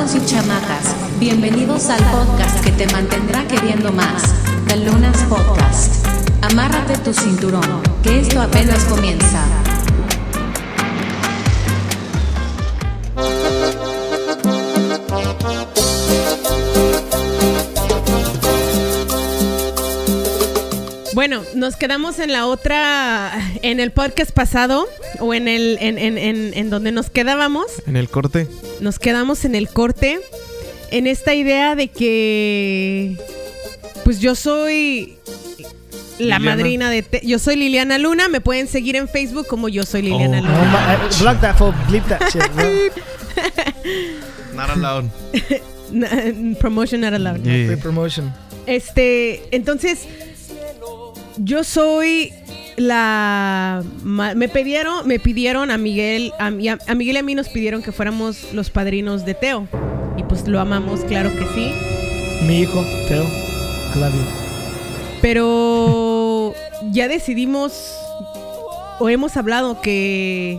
chamacos y chamacas, bienvenidos al podcast que te mantendrá queriendo más, The Lunas Podcast. Amárrate tu cinturón, que esto apenas comienza. Bueno, nos quedamos en la otra, en el podcast pasado, o en el, en, en, en, en donde nos quedábamos, En el corte. Nos quedamos en el corte, en esta idea de que, pues yo soy la Liliana. madrina de, Te- yo soy Liliana Luna, me pueden seguir en Facebook como yo soy Liliana Oh. No, Luna. ma- eh, block that, fool. Bleep that shit. Not allowed. Promotion not allowed. Yeah. Free promotion. Este, entonces, yo soy la me pidieron, me pidieron a Miguel, a, mí- a Miguel y a mí nos pidieron que fuéramos los padrinos de Teo. Y pues lo amamos, claro que sí. Mi hijo, Teo. I love you. Pero ya decidimos o hemos hablado que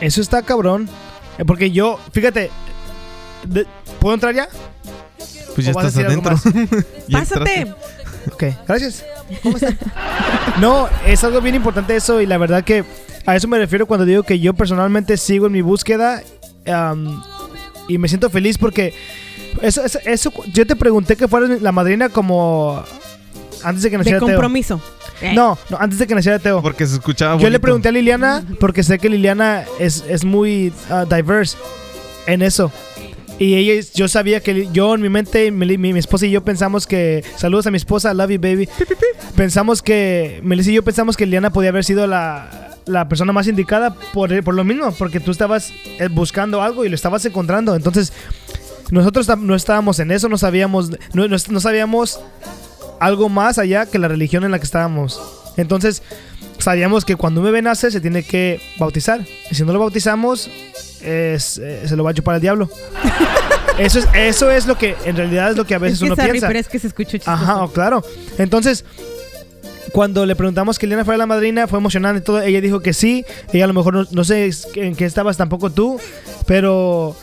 Eso está cabrón. Eh, Porque yo, fíjate, de- ¿puedo entrar ya? Pues ya ¿O vas a estás adentro. Ya pásate. entraste. Ok, gracias. No, es algo bien importante eso y la verdad que a eso me refiero cuando digo que yo personalmente sigo en mi búsqueda y me siento feliz porque eso, eso, eso- yo te pregunté que fueras la madrina como antes de que De naciera Teo. compromiso. No, no, antes de que naciera Teo. Porque se escuchaba Yo le pregunté a Liliana porque sé que Liliana es, es muy ah, diverse en eso. Y ella, yo sabía que yo en mi mente, mi, mi- esposa y yo pensamos que. Saludos a mi esposa, love you baby. Pensamos que. Melissa y yo pensamos que Liliana podía haber sido la, la persona más indicada por, por lo mismo, porque tú estabas eh, buscando algo y lo estabas encontrando. Entonces, nosotros no estábamos en eso, no sabíamos. No, no- no sabíamos algo más allá que la religión en la que estábamos. Entonces, sabíamos que cuando un bebé nace se tiene que bautizar. Y si no lo bautizamos, es- eh, se lo va a chupar el diablo. Eso es, eso es lo que, en realidad es lo que a veces es que uno sorry, piensa. pero es que se escuchó. Ajá, oh, claro. Entonces, cuando le preguntamos que Liliana fuera la madrina, fue emocionante y todo. Ella dijo que sí. Ella a lo mejor no, no sé en qué estabas tampoco tú, pero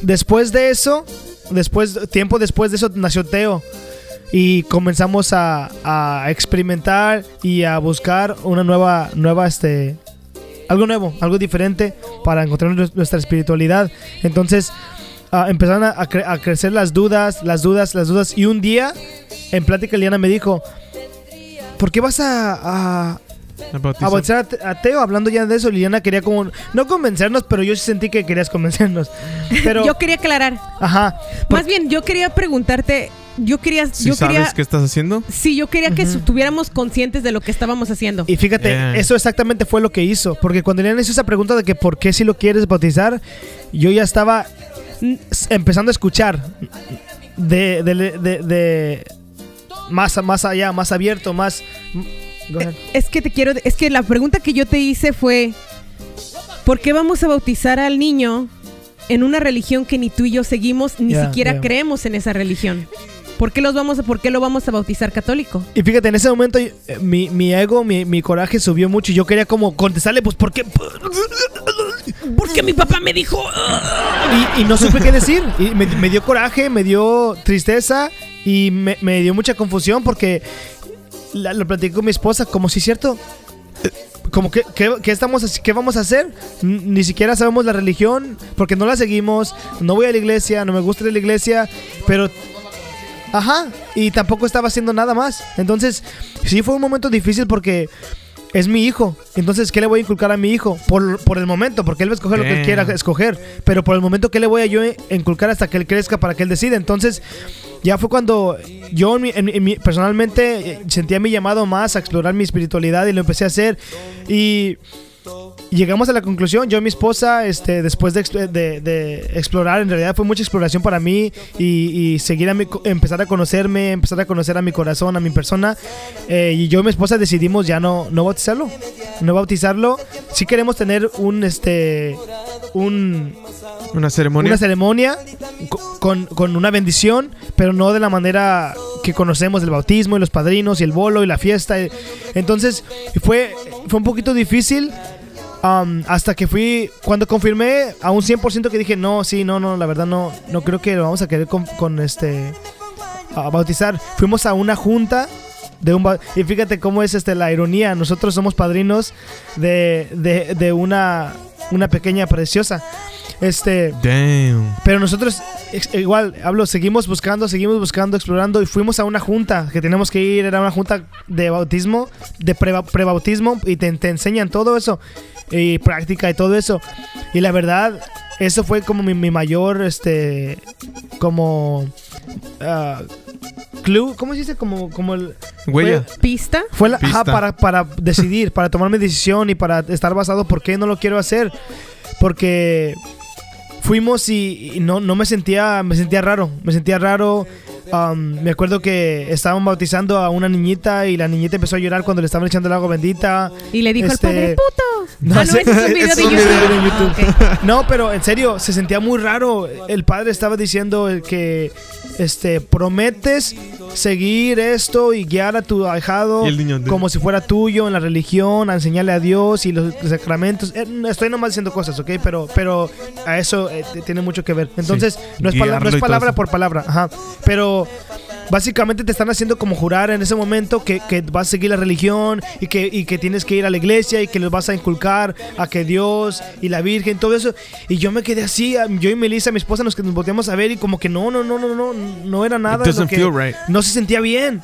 después de eso, después, tiempo después de eso, nació Teo. Y comenzamos a, a experimentar y a buscar una nueva, nueva, este, algo nuevo, algo diferente para encontrar nues- nuestra espiritualidad. Entonces, ah, empezaron a, a cre- a crecer las dudas, las dudas, las dudas. Y un día, en plática, Liana me dijo, ¿por qué vas a, a, A bautizar. a Teo? Hablando ya de eso, Liliana quería como, no convencernos, pero yo sí sentí que querías convencernos. Pero, Yo quería aclarar. ajá. por- Más bien, yo quería preguntarte, yo quería, ¿Sí yo sabes quería, qué estás haciendo? sí, yo quería que estuviéramos conscientes de lo que estábamos haciendo. Y fíjate, Yeah. eso exactamente fue lo que hizo. Porque cuando Liliana hizo esa pregunta de que por qué si lo quieres bautizar, yo ya estaba empezando a escuchar de, de, de- de- más, más allá, más abierto, más... Ahead. Es que te quiero, es que la pregunta que yo te hice fue, ¿por qué vamos a bautizar al niño en una religión que ni tú y yo seguimos, ni Yeah, siquiera yeah. creemos en esa religión? ¿Por qué los vamos a, por qué lo vamos a bautizar católico? Y fíjate, en ese momento eh, mi, mi ego, mi, mi coraje subió mucho y yo quería como contestarle, pues, ¿por qué? Porque mi papá me dijo. Y, y no supe qué decir. Y me, me dio coraje, me dio tristeza y me, me dio mucha confusión porque la- lo platiqué con mi esposa como si es cierto. eh, Como que, ¿qué, qué estamos, ¿Qué vamos a hacer? Ni siquiera sabemos la religión porque no la seguimos. No voy a la iglesia, no me gusta la iglesia, pero... Ajá, y tampoco estaba haciendo nada más. Entonces, sí fue un momento difícil porque es mi hijo. Entonces, ¿qué le voy a inculcar a mi hijo? Por, por el momento, porque él va a escoger lo que él quiera escoger. Pero por el momento, ¿qué le voy a yo inculcar hasta que él crezca para que él decida? Entonces, ya fue cuando yo en mi- en- en mi- personalmente sentía mi llamado más a explorar mi espiritualidad y lo empecé a hacer. Y llegamos a la conclusión, yo y mi esposa, este, después de, de- de explorar, en realidad fue mucha exploración para mí y, y seguir a mi, empezar a conocerme, empezar a conocer a mi corazón, a mi persona. eh, y yo y mi esposa decidimos ya no, no bautizarlo, no bautizarlo. Si queremos tener un, este, un, Una ceremonia. una ceremonia co- con, con una bendición, pero no de la manera que conocemos del bautismo y los padrinos y el bolo y la fiesta. Entonces fue, fue un poquito difícil Um, hasta que fui, cuando confirmé a un 100% que dije, no, sí, no, no, la verdad no, no creo que lo vamos a querer con, con este, a bautizar. Fuimos a una junta de un y fíjate cómo es este la ironía. Nosotros somos padrinos de, de, de una, una pequeña preciosa. Este, Damn. pero nosotros, igual, hablo, seguimos buscando, seguimos buscando, explorando y fuimos a una junta que tenemos que ir, era una junta de bautismo, de pre- prebautismo y te, te enseñan todo eso y práctica y todo eso. Y la verdad, eso fue como mi, mi mayor, este, como, ah, clue, ¿cómo se dice? Como, como el... Huella. ¿Pista? Fue la, ajá, para, para decidir, para tomar mi decisión y para estar basado por qué no lo quiero hacer. Porque fuimos y, y no, no me sentía, me sentía raro, me sentía raro. Um, me acuerdo que estaban bautizando a una niñita y la niñita empezó a llorar cuando le estaban echando el agua bendita. Y le dijo Este, al padre, puto. No, ah, no, es un video de YouTube. video YouTube. Ah. No, pero en serio, se sentía muy raro. El padre estaba diciendo que este prometes seguir esto y guiar a tu ahijado como si fuera tuyo en la religión, a enseñarle a Dios y los sacramentos. Eh, no, estoy nomás diciendo cosas, ¿ok? Pero, pero a eso eh, tiene mucho que ver. Entonces, no, es no es palabra por palabra, ajá. Pero básicamente te están haciendo como jurar en ese momento que, que vas a seguir la religión y que, y que tienes que ir a la iglesia y que los vas a inculcar a que Dios y la Virgen, todo eso. Y yo me quedé así, yo y Melissa, mi esposa, nos, que nos volteamos a ver y como que no, no, no, no, no, no era nada. Lo que- right. no se sentía bien.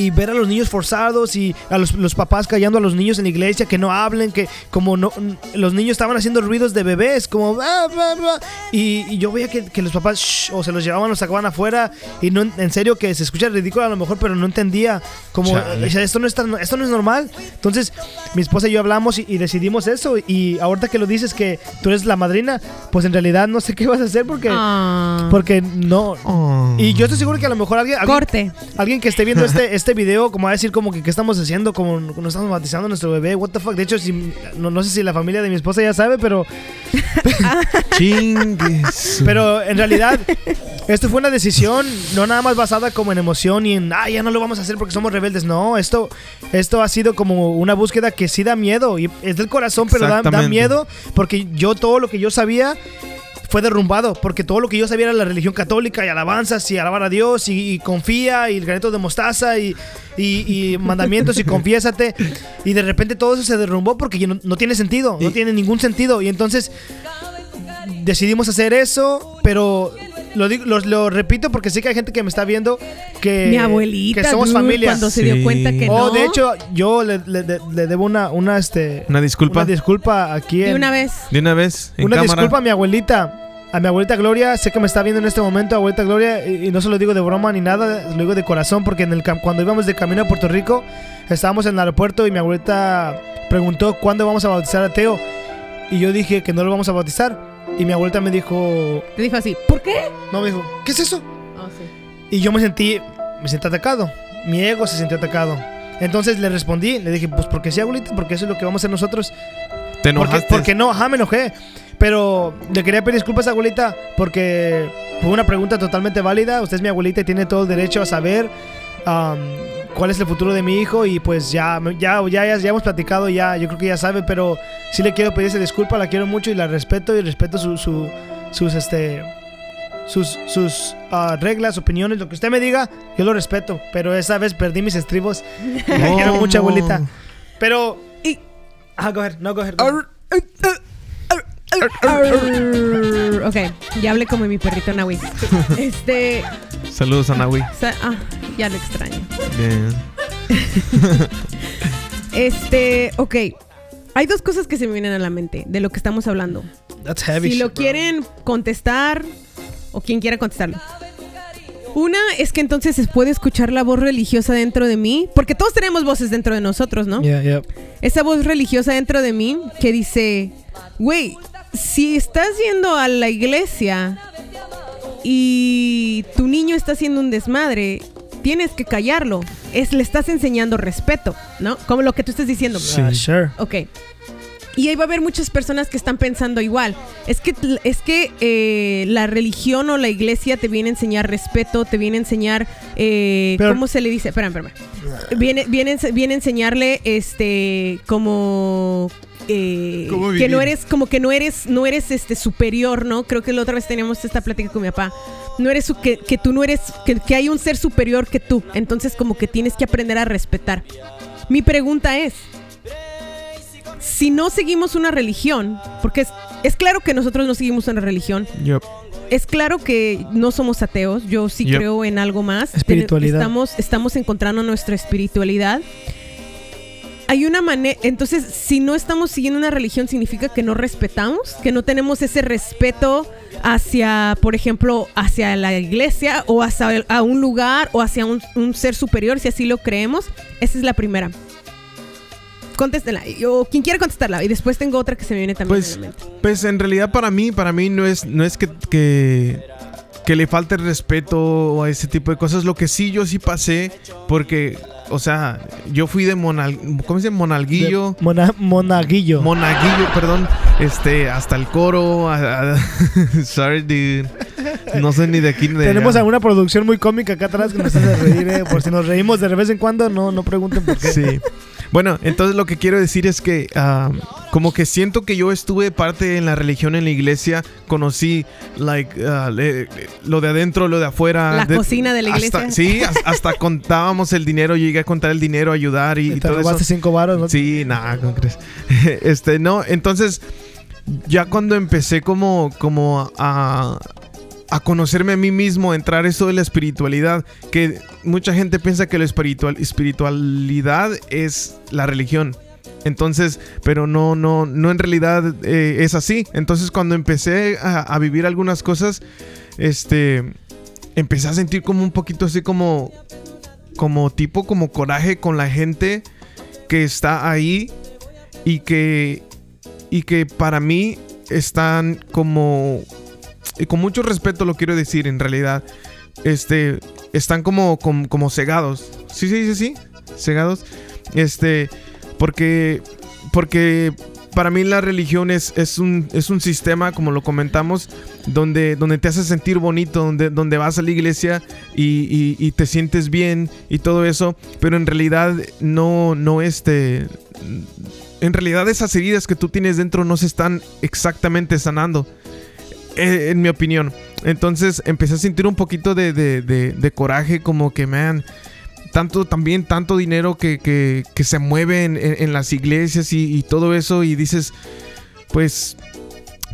Y ver a los niños forzados y a los, los papás callando a los niños en la iglesia que no hablen, que como no los niños estaban haciendo ruidos de bebés, como "Ah, bah, bah", y, y yo veía que, que los papás shh, o se los llevaban, los sacaban afuera y no en serio que se escucha ridículo a lo mejor, pero no entendía como Chale. o sea, esto no es tan- esto no es normal. Entonces, mi esposa y yo hablamos y, y decidimos eso y ahorita que lo dices que tú eres la madrina, pues en realidad no sé qué vas a hacer porque Ah. porque no Oh. y yo estoy seguro que a lo mejor alguien, alguien Corte. Alguien que esté viendo este, este video, como a decir, como que qué estamos haciendo, como nos estamos bautizando a nuestro bebé, what the fuck. De hecho, si, no, no sé si la familia de mi esposa ya sabe, pero, Chingues. pero en realidad, esto fue una decisión no nada más basada como en emoción y en, ah, ya no lo vamos a hacer porque somos rebeldes. No, esto, esto ha sido como una búsqueda que sí da miedo y es del corazón, pero da, da miedo porque yo todo lo que yo sabía fue derrumbado, porque todo lo que yo sabía era la religión católica y alabanzas y alabar a Dios y, y confía y el granito de mostaza y, y- y mandamientos y confiésate. Y de repente todo eso se derrumbó porque no, no tiene sentido, no tiene ningún sentido. Y entonces decidimos hacer eso, pero lo, digo- lo, lo repito porque sé que hay gente que me está viendo que, Mi abuelita, que somos dude, familia. cuando se dio cuenta que Oh, no. de hecho, yo le, le- debo una, una, este, Una disculpa. una disculpa aquí. de en- una vez. De una vez. En una cámara. disculpa a mi abuelita. A mi abuelita Gloria, sé que me está viendo en este momento, abuelita Gloria, y, y no se lo digo de broma ni nada, lo digo de corazón, porque en el cuando íbamos de camino a Puerto Rico, estábamos en el aeropuerto y mi abuelita preguntó cuándo vamos a bautizar a Teo. Y yo dije que no lo vamos a bautizar. Y mi abuelita me dijo, Te dijo así, ¿por qué? no, me dijo, ¿qué es eso? Oh, sí. Y yo me sentí, me sentí atacado. Mi ego se sintió atacado. Entonces le respondí, le dije, pues porque sí, abuelita, porque eso es lo que vamos a hacer nosotros. Te Porque, enojaste. porque no, ajá, me enojé. Pero le quería pedir disculpas, abuelita, porque fue una pregunta totalmente válida. Usted es mi abuelita y tiene todo el derecho a saber am, cuál es el futuro de mi hijo. Y pues ya, ya, ya, ya, hemos platicado, ya, yo creo que ya sabe, pero sí le quiero pedir esa disculpa, la quiero mucho y la respeto y respeto su, su- sus, este, sus, sus ah, reglas, opiniones, lo que usted me diga, yo lo respeto. Pero esa vez perdí mis estribos. La quiero mucho, abuelita. Pero... Y- Ah, go ahead, no, go ahead. go ahead. Ok, ya hablé como mi perrito Nahui. Este. Saludos a Nahui. sa- ah, ya lo extraño. Bien. Este, ok. Hay dos cosas que se me vienen a la mente de lo que estamos hablando. That's heavy si lo bro. quieren contestar o quien quiera contestarlo. Una es que entonces se puede escuchar la voz religiosa dentro de mí, porque todos tenemos voces dentro de nosotros, ¿no? Yeah, yeah. Esa voz religiosa dentro de mí que dice, güey, si estás yendo a la iglesia y tu niño está haciendo un desmadre, tienes que callarlo. Es, le estás enseñando respeto, ¿no? Como lo que tú estás diciendo. Sí. Ah, sure. Ok. Y ahí va a haber muchas personas que están pensando igual. Es que, es que eh, la religión o la iglesia te viene a enseñar respeto, te viene a enseñar, eh, Pero- ¿cómo se le dice? Espérame, espérame. Viene, viene, viene a enseñarle, este, como... eh, ¿Cómo que no eres como que no eres no eres este superior no creo que la otra vez teníamos esta plática con mi papá no eres que, que tú no eres que, que hay un ser superior que tú entonces como que tienes que aprender a respetar mi pregunta es si no seguimos una religión, porque es, es claro que nosotros no seguimos una religión, es claro que no somos ateos, yo sí Yep. creo en algo más. Espiritualidad. Estamos, estamos encontrando nuestra espiritualidad. Hay una manera, entonces, si no estamos siguiendo una religión, significa que no respetamos, que no tenemos ese respeto hacia, por ejemplo, hacia la iglesia o hacia el- a un lugar o hacia un, un ser superior, si así lo creemos. Esa es la primera. Contéstenla, o quien quiera contestarla. Y después tengo otra que se me viene también Pues, mente. pues en realidad para mí, para mí no es, no es que, que, que le falte el respeto a ese tipo de cosas. Lo que sí yo sí pasé, porque, o sea, yo fui de monal, ¿cómo se dice? Monalguillo. De- Mona- monaguillo. Monaguillo, perdón, este, hasta el coro. a- a- sorry, dude. No sé ni de aquí ni de Tenemos allá. alguna producción muy cómica acá atrás que nos hace reír, eh. Por si nos reímos de vez en cuando, no, no pregunten por qué. Sí. Bueno, entonces lo que quiero decir es que ah, como que siento que yo estuve parte en la religión en la iglesia, conocí like le- lo de adentro, lo de afuera, La de- cocina de la hasta- iglesia. sí, as- hasta contábamos el dinero, llegué a contar el dinero, ayudar y, Y todo robaste eso. cinco varos, ¿no? Sí, nada, ¿cómo crees? Este, no, entonces ya cuando empecé como como a a conocerme a mí mismo, entrar eso de la espiritualidad, que mucha gente piensa que la espiritual, espiritualidad es la religión. Entonces, pero no, no, no en realidad eh, es así. Entonces, cuando empecé a, a vivir algunas cosas, este, empecé a sentir como un poquito así como, como tipo, como coraje con la gente que está ahí y que, y que para mí están como y con mucho respeto lo quiero decir en realidad, este, están como, como, como cegados. Sí, sí, sí, sí, cegados. Este, porque, porque para mí la religión es, es, un, es un sistema, como lo comentamos, donde, donde te hace sentir bonito, donde, donde vas a la iglesia y, y- y te sientes bien y todo eso, pero en realidad no, no este... En realidad esas heridas que tú tienes dentro no se están exactamente sanando eh, en mi opinión. Entonces empecé a sentir un poquito de, de- coraje, como que, man, tanto también, tanto dinero que, se mueve en, las iglesias y, y todo eso, y dices, pues,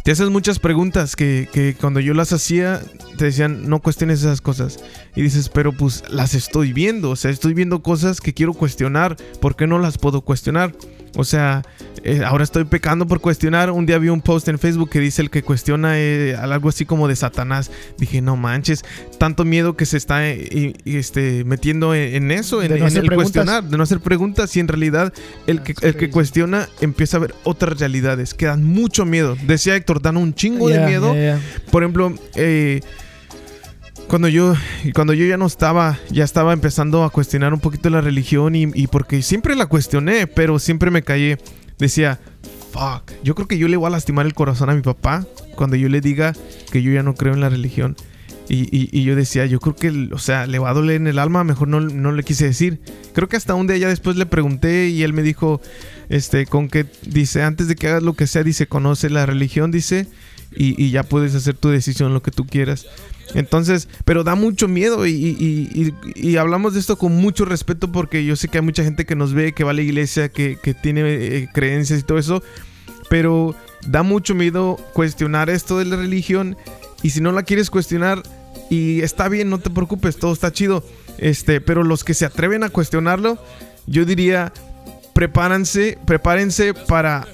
te haces muchas preguntas que, que cuando yo las hacía, te decían, no cuestiones esas cosas. Y dices, pero pues las estoy viendo, o sea, estoy viendo cosas que quiero cuestionar, ¿por qué no las puedo cuestionar? O sea, eh, ahora estoy pecando por cuestionar. Un día vi un post en Facebook que dice el que cuestiona eh, algo así como de Satanás. Dije, no manches, tanto miedo que se está eh, este, metiendo en, en eso, en, no en el preguntas. cuestionar, de no hacer preguntas. Y en realidad el que, el que cuestiona empieza a ver otras realidades que dan mucho miedo. Decía Héctor, dan un chingo de miedo. Por ejemplo, cuando yo cuando yo ya no estaba, ya estaba empezando a cuestionar un poquito la religión y, y porque siempre la cuestioné, pero siempre me callé. Decía, fuck, yo creo que yo le voy a lastimar el corazón a mi papá cuando yo le diga que yo ya no creo en la religión. Y, y- y yo decía, yo creo que, o sea, le va a doler en el alma, mejor no, no le quise decir. Creo que hasta un día ya después le pregunté y él me dijo, este, con que, dice, antes de que hagas lo que sea, dice, conoce la religión, dice, y, y ya puedes hacer tu decisión, lo que tú quieras. Entonces, pero da mucho miedo y, hablamos de esto con mucho respeto porque yo sé que hay mucha gente que nos ve, que va a la iglesia, que, que tiene eh, creencias y todo eso, pero da mucho miedo cuestionar esto de la religión y si no la quieres cuestionar y está bien, no te preocupes, todo está chido, este, pero los que se atreven a cuestionarlo, yo diría, prepárense, prepárense para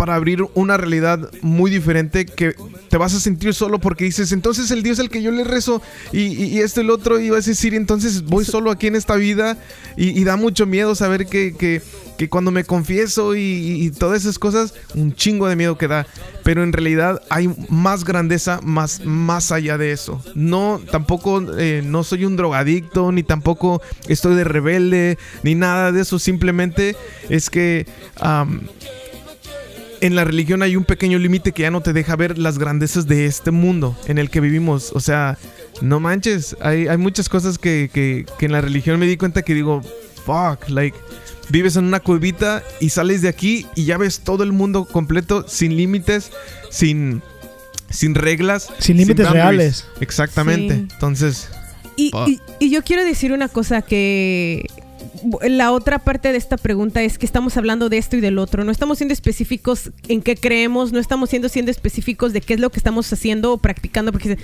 para abrir una realidad muy diferente que te vas a sentir solo porque dices, entonces el Dios al que yo le rezo y, y, y esto y el otro, y vas a decir, entonces voy solo aquí en esta vida y, y da mucho miedo saber que, que, que cuando me confieso y, todas esas cosas, un chingo de miedo que da, pero en realidad hay más grandeza más, más allá de eso. No, tampoco, eh, no soy un drogadicto, ni tampoco estoy de rebelde, ni nada de eso, simplemente es que... en la religión hay un pequeño límite que ya no te deja ver las grandezas de este mundo en el que vivimos. O sea, no manches, hay, hay muchas cosas que, que, que en la religión me di cuenta que digo, fuck, like, vives en una cuevita y sales de aquí y ya ves todo el mundo completo, sin límites, sin, sin reglas. Sin límites reales. Exactamente. Sí. Entonces, y- y yo quiero decir una cosa que la otra parte de esta pregunta es que estamos hablando de esto y del otro. No estamos siendo específicos en qué creemos, no estamos siendo siendo específicos de qué es lo que estamos haciendo o practicando, porque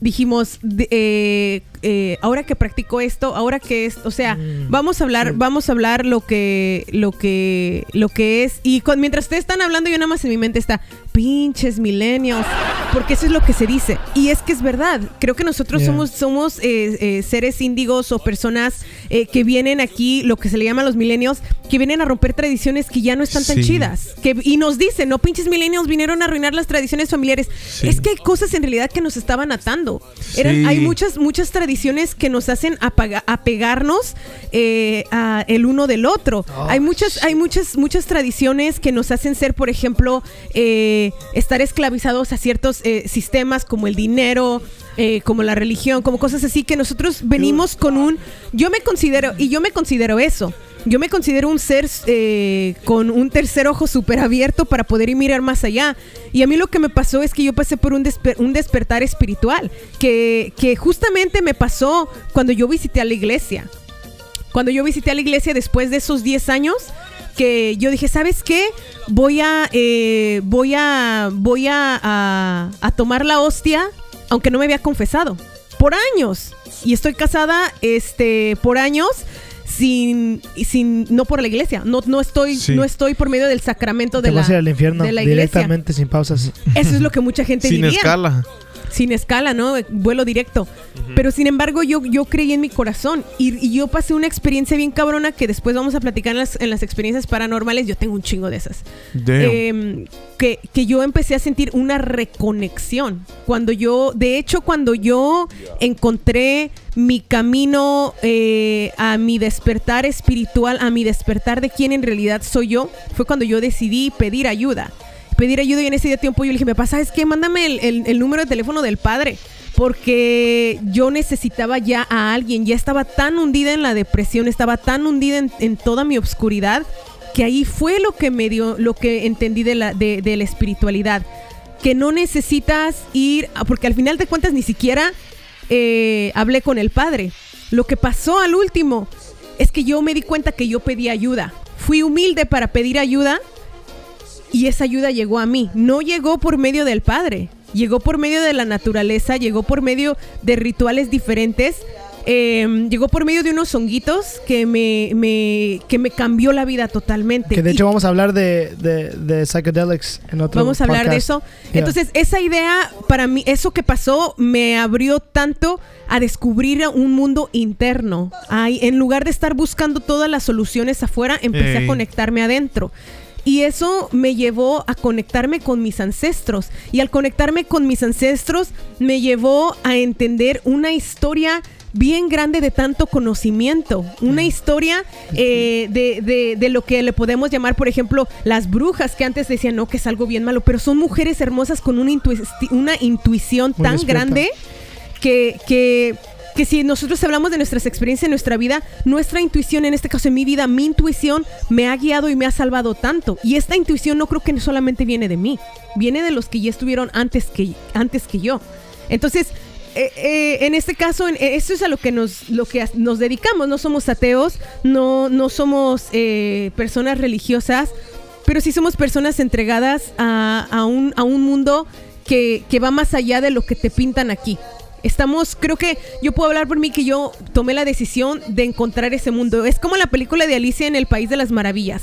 dijimos, eh, eh, ahora que practico esto, ahora que es, o sea, Mm. vamos a hablar, vamos a hablar lo que, lo que, lo que es. Y con- mientras ustedes están hablando, yo nada más en mi mente está, pinches millennials, porque eso es lo que se dice. Y es que es verdad. Creo que nosotros Yeah. somos, somos eh, eh, seres índigos o personas que vienen aquí, lo que se le llama los millennials, que vienen a romper tradiciones que ya no están tan Sí. chidas. Que, y nos dicen, no pinches millennials vinieron a arruinar las tradiciones familiares. Sí. Es que hay cosas en realidad que nos estaban atando. Eran, Sí. Hay muchas, muchas tradiciones que nos hacen apegarnos eh, a el uno del otro. hay muchas, hay muchas, muchas tradiciones que nos hacen ser, por ejemplo, eh, estar esclavizados a ciertos eh, sistemas como el dinero, eh, como la religión, como cosas así que nosotros venimos con un. Yo me considero, y yo me considero eso. Yo me considero un ser eh, con un tercer ojo súper abierto para poder ir mirar más allá. Y a mí lo que me pasó es que yo pasé por un, un despertar espiritual, que, que justamente me pasó cuando yo visité a la iglesia. Cuando yo visité a la iglesia después de esos 10 años, que yo dije, ¿sabes qué? Voy a, eh, voy a, voy a, a tomar la hostia, aunque no me había confesado, por años. Y estoy casada, este, por años, sin, sin, no por la iglesia, no, no estoy, Sí. no estoy por medio del sacramento de la, vas a ir al infierno de la iglesia. directamente sin pausas. Eso es lo que mucha gente sin diría escala. Sin escala, ¿no? Vuelo directo. Pero sin embargo, yo, yo creí en mi corazón y, y yo pasé una experiencia bien cabrona que después vamos a platicar en las, en las experiencias paranormales. Yo tengo un chingo de esas. Em, que, que yo empecé a sentir una reconexión. Cuando yo, de hecho, cuando yo encontré mi camino eh, a mi despertar espiritual, a mi despertar de quién en realidad soy yo, fue cuando yo decidí pedir ayuda. Pedir ayuda y en ese tiempo yo le dije, me pasa, es que mándame el, el- el número de teléfono del padre. Porque yo necesitaba ya a alguien, ya estaba tan hundida en la depresión, estaba tan hundida en, en toda mi obscuridad, que ahí fue lo que me dio, lo que entendí de la, de, de la espiritualidad. Que no necesitas ir, porque al final de cuentas ni siquiera eh, hablé con el padre. Lo que pasó al último es que yo me di cuenta que yo pedí ayuda. Fui humilde para pedir ayuda y esa ayuda llegó a mí. No llegó por medio del padre, llegó por medio de la naturaleza, llegó por medio de rituales diferentes. eh, llegó por medio de unos honguitos que me, me- que me cambió la vida totalmente. Que de Y- hecho vamos a hablar de, de, de psychedelics en otro Vamos a hablar de eso. Yeah. Entonces, esa idea, para mí, eso que pasó, me abrió tanto a descubrir un mundo interno. Ay, en lugar de estar buscando todas las soluciones afuera, empecé a conectarme adentro. Y eso me llevó a conectarme con mis ancestros. Y al conectarme con mis ancestros, me llevó a entender una historia bien grande de tanto conocimiento. Una historia eh, de, de- de lo que le podemos llamar, por ejemplo, las brujas, que antes decían, no, que es algo bien malo, pero son mujeres hermosas con una, una intuición Muy tan despierta. grande que, que, que si nosotros hablamos de nuestras experiencias en nuestra vida, nuestra intuición, en este caso en mi vida, mi intuición me ha guiado y me ha salvado tanto. Y esta intuición no creo que solamente viene de mí, viene de los que ya estuvieron antes que, antes que yo. Entonces, eh, eh, en este caso, eh, eso es a lo que nos, lo que nos dedicamos. No somos ateos, no, no somos personas religiosas, pero sí somos personas entregadas a, a un, a un mundo que, que va más allá de lo que te pintan aquí. Estamos, creo que yo puedo hablar por mí que yo tomé la decisión de encontrar ese mundo. Es como la película de Alicia en el País de las Maravillas.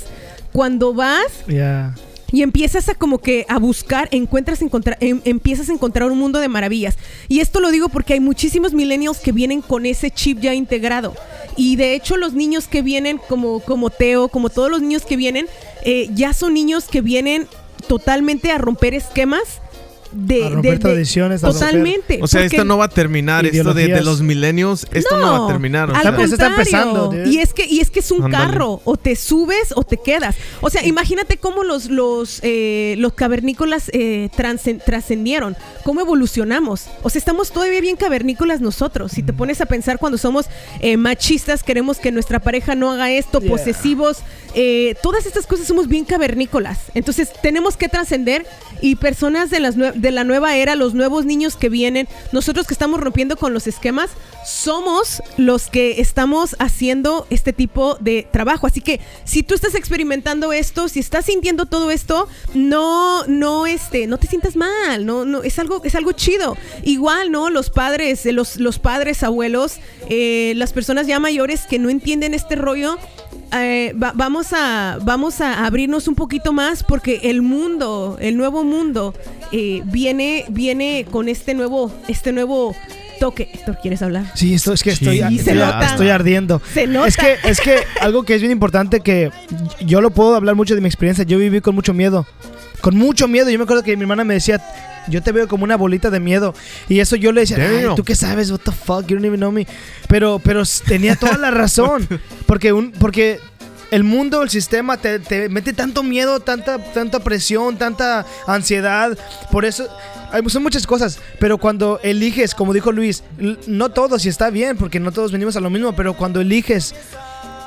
Cuando vas Yeah. y empiezas a como que a buscar, encuentras encontrar, em- empiezas a encontrar un mundo de maravillas. Y esto lo digo porque hay muchísimos millennials que vienen con ese chip ya integrado. Y de hecho los niños que vienen como, como Teo, como todos los niños que vienen, eh, ya son niños que vienen totalmente a romper esquemas de, A romper de- de- tradiciones, a romper- totalmente. O sea, esto no va a terminar. Esto de, los milenios, esto no, va a terminar. o al sea. Está- está contrario. empezando, dude. y es que y es que es un carro o te subes o te quedas o sea imagínate cómo los los eh, los cavernícolas eh, trascendieron cómo evolucionamos o sea estamos todavía bien cavernícolas nosotros si te pones a pensar cuando somos eh, machistas queremos que nuestra pareja no haga esto Yeah. posesivos eh, todas estas cosas somos bien cavernícolas entonces tenemos que trascender y personas de las de la nueva era los nuevos niños que vienen nosotros que estamos rompiendo con los esquemas somos los que estamos haciendo este tipo de trabajo. Así que si tú estás experimentando esto, si estás sintiendo todo esto, no, no, este, no te sientas mal, no, no, es algo, es algo chido. Igual, ¿no? Los padres, eh, los, los padres, abuelos, eh, las personas ya mayores que no entienden este rollo. Eh, va- vamos a vamos a abrirnos un poquito más porque el mundo el nuevo mundo eh, viene viene con este nuevo este nuevo toque Héctor quieres hablar Sí, esto es que estoy, Sí, se estoy- nota. estoy ardiendo. Se nota. Es que, es que algo que es bien importante que yo lo puedo hablar mucho de mi experiencia. Yo viví con mucho miedo. Con mucho miedo. Yo me acuerdo que mi hermana me decía, yo te veo como una bolita de miedo. Y eso yo le decía, "Ay. ¿tú qué sabes? What the fuck? You don't even know me. Pero, pero tenía toda la razón. Porque, un, porque el mundo, el sistema te, te mete tanto miedo, tanta, tanta presión, tanta ansiedad. Por eso hay- son muchas cosas. Pero cuando eliges, como dijo Luis, no todos, y está bien, porque no todos venimos a lo mismo, pero cuando eliges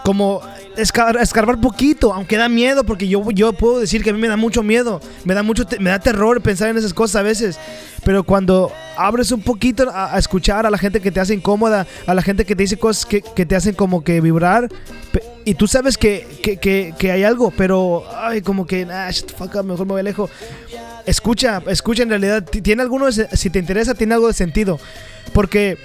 como escar- escarbar poquito, aunque da miedo, porque yo, yo puedo decir que a mí me da mucho miedo, me da mucho, me da terror pensar en esas cosas a veces, pero cuando abres un poquito a, a escuchar a la gente que te hace incómoda, a la gente que te dice cosas que, que te hacen como que vibrar, y tú sabes que, que, que- que hay algo, pero, ay, como que, ah, shut the fuck up, mejor me voy lejos. Escucha, escucha en realidad, ti- tiene alguno, si te interesa, tiene algo de sentido, porque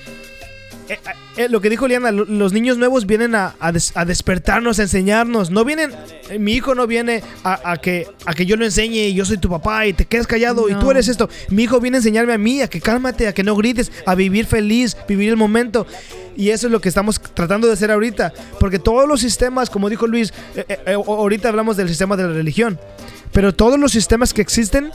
eh, eh, lo que dijo Liana, lo- los niños nuevos vienen a, a des- a despertarnos, a enseñarnos. No vienen, eh, mi hijo no viene a, a que, a que yo lo enseñe y yo soy tu papá y te quedas callado y No. tú eres esto. Mi hijo viene a enseñarme a mí, a que cálmate, a que no grites, a vivir feliz, vivir el momento. Y eso es lo que estamos tratando de hacer ahorita. Porque todos los sistemas, como dijo Luis, eh, eh, eh, ahorita hablamos del sistema de la religión. Pero todos los sistemas que existen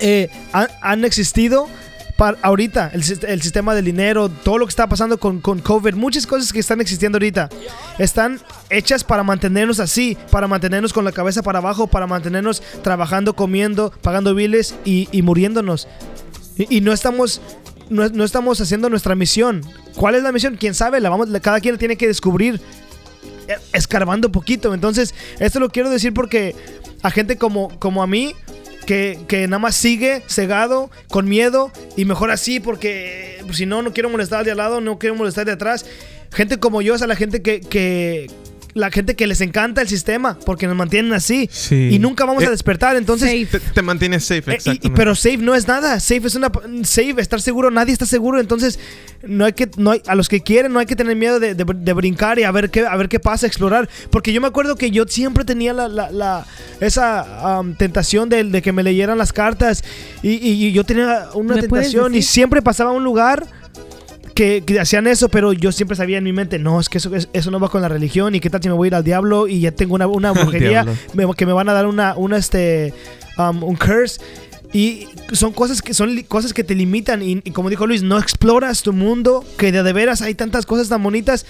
eh, han, han existido para ahorita. El, el sistema del dinero, todo lo que está pasando con, con COVID, muchas cosas que están existiendo ahorita, están hechas para mantenernos así, para mantenernos con la cabeza para abajo, para mantenernos trabajando, comiendo, pagando biles y, y muriéndonos. Y, y no estamos... No, no estamos haciendo nuestra misión. ¿Cuál es la misión? ¿Quién sabe? La vamos, cada quien la tiene que descubrir eh, escarbando poquito. Entonces, esto lo quiero decir porque a gente como, como a mí, que, que nada más sigue cegado, con miedo, y mejor así porque pues, si no, no quiero molestar de al lado, no quiero molestar de atrás. Gente como yo es a la gente que, que, la gente que les encanta el sistema porque nos mantienen así Sí. y nunca vamos Eh, a despertar. Entonces, Safe. Te, te mantienes safe, eh, y- pero safe no es nada. Safe es una safe, estar seguro, nadie está seguro. Entonces, no hay que, no hay, a los que quieren, no hay que tener miedo de, de- de brincar y a ver qué, a ver qué pasa, explorar. Porque yo me acuerdo que yo siempre tenía la, la- la- esa tentación de, de que me leyeran las cartas. Y, y- y yo tenía una ¿Me puedes tentación y siempre pasaba a un lugar. Que, que hacían eso, pero yo siempre sabía en mi mente, no, es que eso, es- eso no va con la religión y qué tal si me voy a ir al diablo y ya tengo una, una brujería me- que me van a dar una, una este, um, un curse. Y son cosas que son cosas que te limitan. Y, y como dijo Luis, no exploras tu mundo. Que de, de veras hay tantas cosas tan bonitas.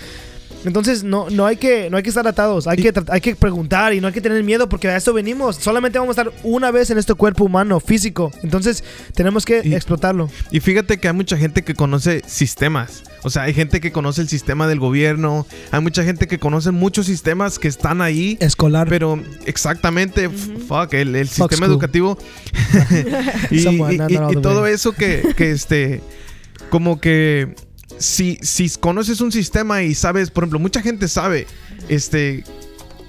Entonces no, no, hay que, no hay que estar atados. Hay, Y- que, hay que preguntar y no hay que tener miedo porque a esto venimos. Solamente vamos a estar una vez en este cuerpo humano, físico. Entonces tenemos que Y- explotarlo. Y fíjate que hay mucha gente que conoce sistemas. O sea, hay gente que conoce el sistema del gobierno. Hay mucha gente que conoce muchos sistemas que están ahí. Escolar. Pero exactamente, fuck, el, el Fuck sistema school. educativo. y, todo way. eso que, que este, como que si, si conoces un sistema y sabes, por ejemplo, mucha gente sabe, este,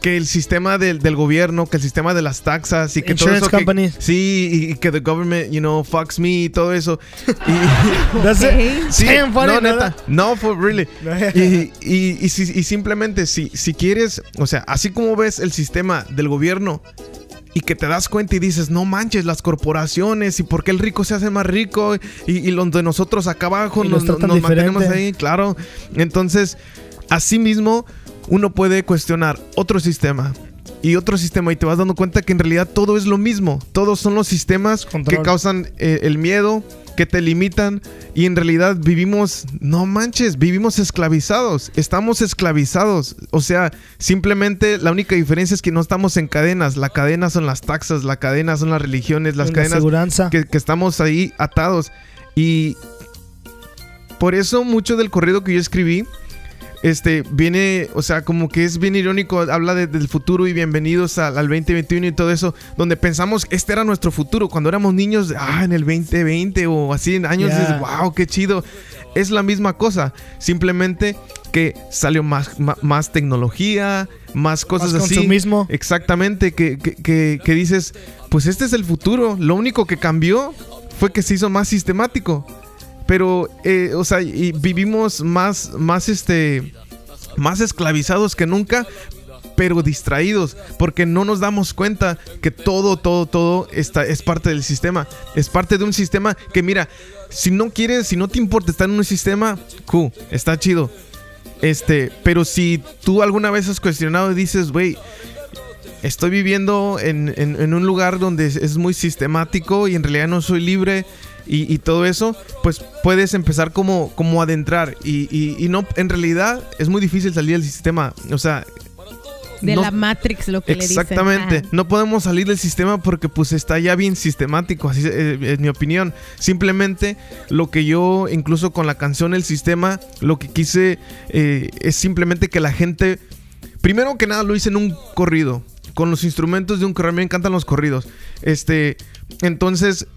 que el sistema del, del gobierno, que el sistema de las taxas y que todo Insurance eso. que- companies. sí, y, y que the government, you know, fucks me y todo eso. Y, That's it. Sí, Damn funny, no, ¿no? neta. No, for really. y, y, y simplemente, si, si quieres, o sea, así como ves el sistema del gobierno y que te das cuenta y dices, no manches, las corporaciones y por qué el rico se hace más rico y, y los de nosotros acá abajo Y nos, mantenemos ahí, claro. Entonces, así mismo, uno puede cuestionar otro sistema. y otro sistema y te vas dando cuenta que en realidad todo es lo mismo. Todos son los sistemas Control. que causan eh, el miedo, que te limitan y en realidad vivimos, no manches, vivimos esclavizados, estamos esclavizados. O sea, simplemente la única diferencia es que no estamos en cadenas. La cadena son las taxas, la cadena son las religiones, las la cadenas que, que estamos ahí atados. Y por eso mucho del corrido que yo escribí, este, viene, o sea, como que es bien irónico, habla de- del futuro y bienvenidos al, al 2021 y todo eso, donde pensamos que este era nuestro futuro, cuando éramos niños, ah, en el 2020 o así en años, dices, wow, qué chido. Es la misma cosa, simplemente que salió más, más, tecnología, más cosas Más así. consumismo. Exactamente, que, que, que- que dices, pues este es el futuro. Lo único que cambió fue que se hizo más sistemático. Pero, eh, o sea, y vivimos más, más, este, más esclavizados que nunca, pero distraídos, porque no nos damos cuenta que todo, todo, todo está, es parte del sistema. Es parte de un sistema que, mira, si no quieres, si no te importa estar en un sistema, cool, está chido. Este, pero si tú alguna vez has cuestionado y dices, güey, estoy viviendo en, en- en un lugar donde es, muy sistemático y en realidad no soy libre y, y todo eso, pues puedes empezar como, como adentrar. Y, y- y no, en realidad es muy difícil salir del sistema. O sea, De no- la Matrix, lo que le dicen. Exactamente. No podemos salir del sistema porque pues está ya bien sistemático, así eh, es mi opinión. Simplemente lo que yo, incluso con la canción El Sistema, lo que quise eh, es simplemente que la gente, primero que nada lo hice en un corrido, con los instrumentos de un corrido. A mí me encantan los corridos. Este, entonces,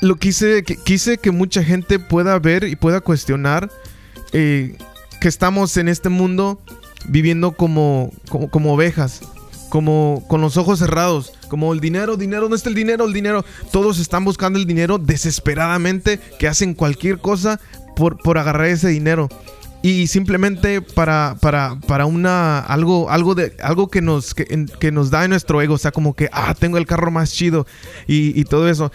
lo quise, quise que mucha gente pueda ver y pueda cuestionar eh, que estamos en este mundo viviendo como, como, como ovejas, como con los ojos cerrados, como el dinero, dinero, ¿dónde está el dinero? El dinero. Todos están buscando el dinero desesperadamente, que hacen cualquier cosa por, por agarrar ese dinero. Y simplemente para, para, para una algo, algo de algo que nos, que, que nos da en nuestro ego. O sea, como que ah, tengo el carro más chido y, y todo eso.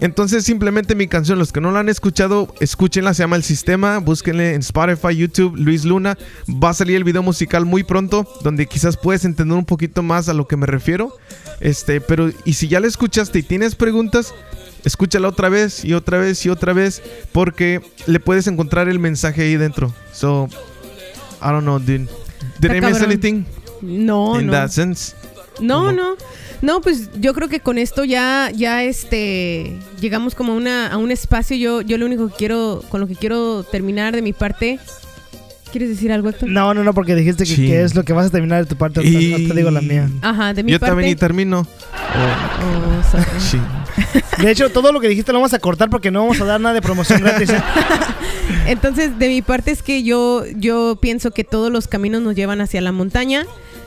Entonces, simplemente mi canción, los que no la han escuchado, escúchenla, se llama El Sistema, búsquenle en Spotify, YouTube, Luis Luna. Va a salir el video musical muy pronto, donde quizás puedes entender un poquito más a lo que me refiero. Este, pero, y si ya la escuchaste y tienes preguntas, escúchala otra vez y otra vez y otra vez, porque le puedes encontrar el mensaje ahí dentro. So, I don't know, dude. Did I miss anything No, in no. that sense? No, ¿Cómo? no. No, pues yo creo que con esto ya, ya este, llegamos como a una, a un espacio. Yo, yo lo único que quiero, con lo que quiero terminar de mi parte. ¿Quieres decir algo, Héctor? No, no, no, porque dijiste que, Sí. que es lo que vas a terminar de tu parte. Y- ahorita te digo la mía. Ajá, de mi Yo parte. también y termino. Oh. Sí. De hecho, todo lo que dijiste lo vamos a cortar porque no vamos a dar nada de promoción gratis. ¿eh? Entonces, de mi parte es que yo, yo pienso que todos los caminos nos llevan hacia la montaña.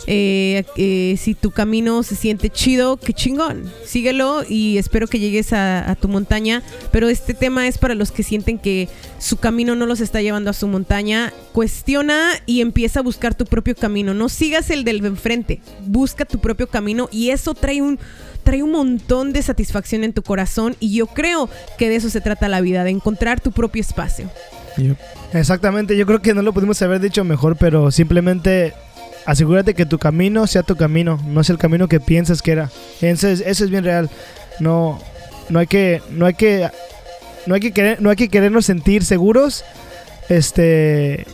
Eh, eh, si tu camino se siente chido, qué chingón. Síguelo y espero que llegues a, a tu montaña. Pero este tema es para los que sienten que su camino no los está llevando a su montaña. Cuestiona y empieza a buscar tu propio camino. No sigas el del enfrente. Busca tu propio camino y eso trae un trae un montón de satisfacción en tu corazón y yo creo que de eso se trata la vida, de encontrar tu propio espacio. Yep. Exactamente, yo creo que no lo pudimos haber dicho mejor, pero simplemente asegúrate que tu camino sea tu camino, no es el camino que piensas que era. Eso es, eso es bien real. No, no hay que, no hay que, no hay que querer, no hay que querernos sentir seguros, este,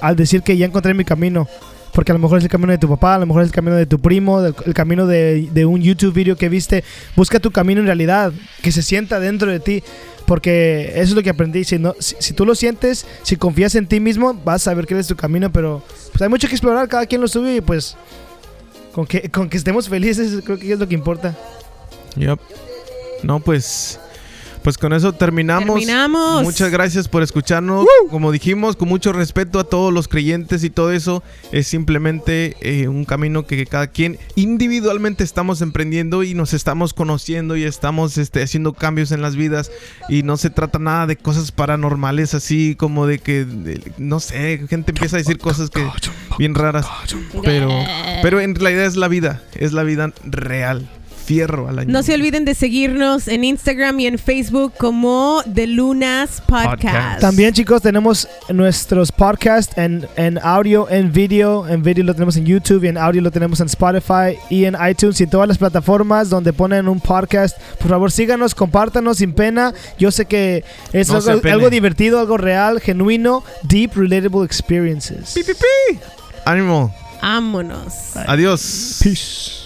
al decir que ya encontré mi camino. Porque a lo mejor es el camino de tu papá, a lo mejor es el camino de tu primo, del- el camino de, de un YouTube video que viste. Busca tu camino en realidad, que se sienta dentro de ti. Porque eso es lo que aprendí. Si, no, si, tú lo sientes, si confías en ti mismo, vas a saber que es tu camino. Pero pues hay mucho que explorar, cada quien lo sube y pues con que, con que estemos felices creo que es lo que importa. Yep. No, pues. Pues con eso terminamos. Terminamos. Muchas gracias por escucharnos. Como dijimos, con mucho respeto a todos los creyentes y todo eso, es simplemente eh, un camino que cada quien individualmente estamos emprendiendo y nos estamos conociendo y estamos este, haciendo cambios en las vidas. Y no se trata nada de cosas paranormales, así como de que, de- no sé, gente empieza a decir cosas que bien raras. Pero, pero en realidad es la vida, es la vida real, fierro al año. No se olviden de seguirnos en Instagram y en Facebook como The Lunas Podcast. Podcast. También, chicos, tenemos nuestros podcasts en, en audio, en video. En video lo tenemos en YouTube y en audio lo tenemos en Spotify y en iTunes y en todas las plataformas donde ponen un podcast. Por favor, síganos, compártanos sin pena. Yo sé que es No algo divertido, algo real, genuino, deep, relatable experiences. Pi, pi, pi. Ánimo. Vámonos. Adiós. Peace.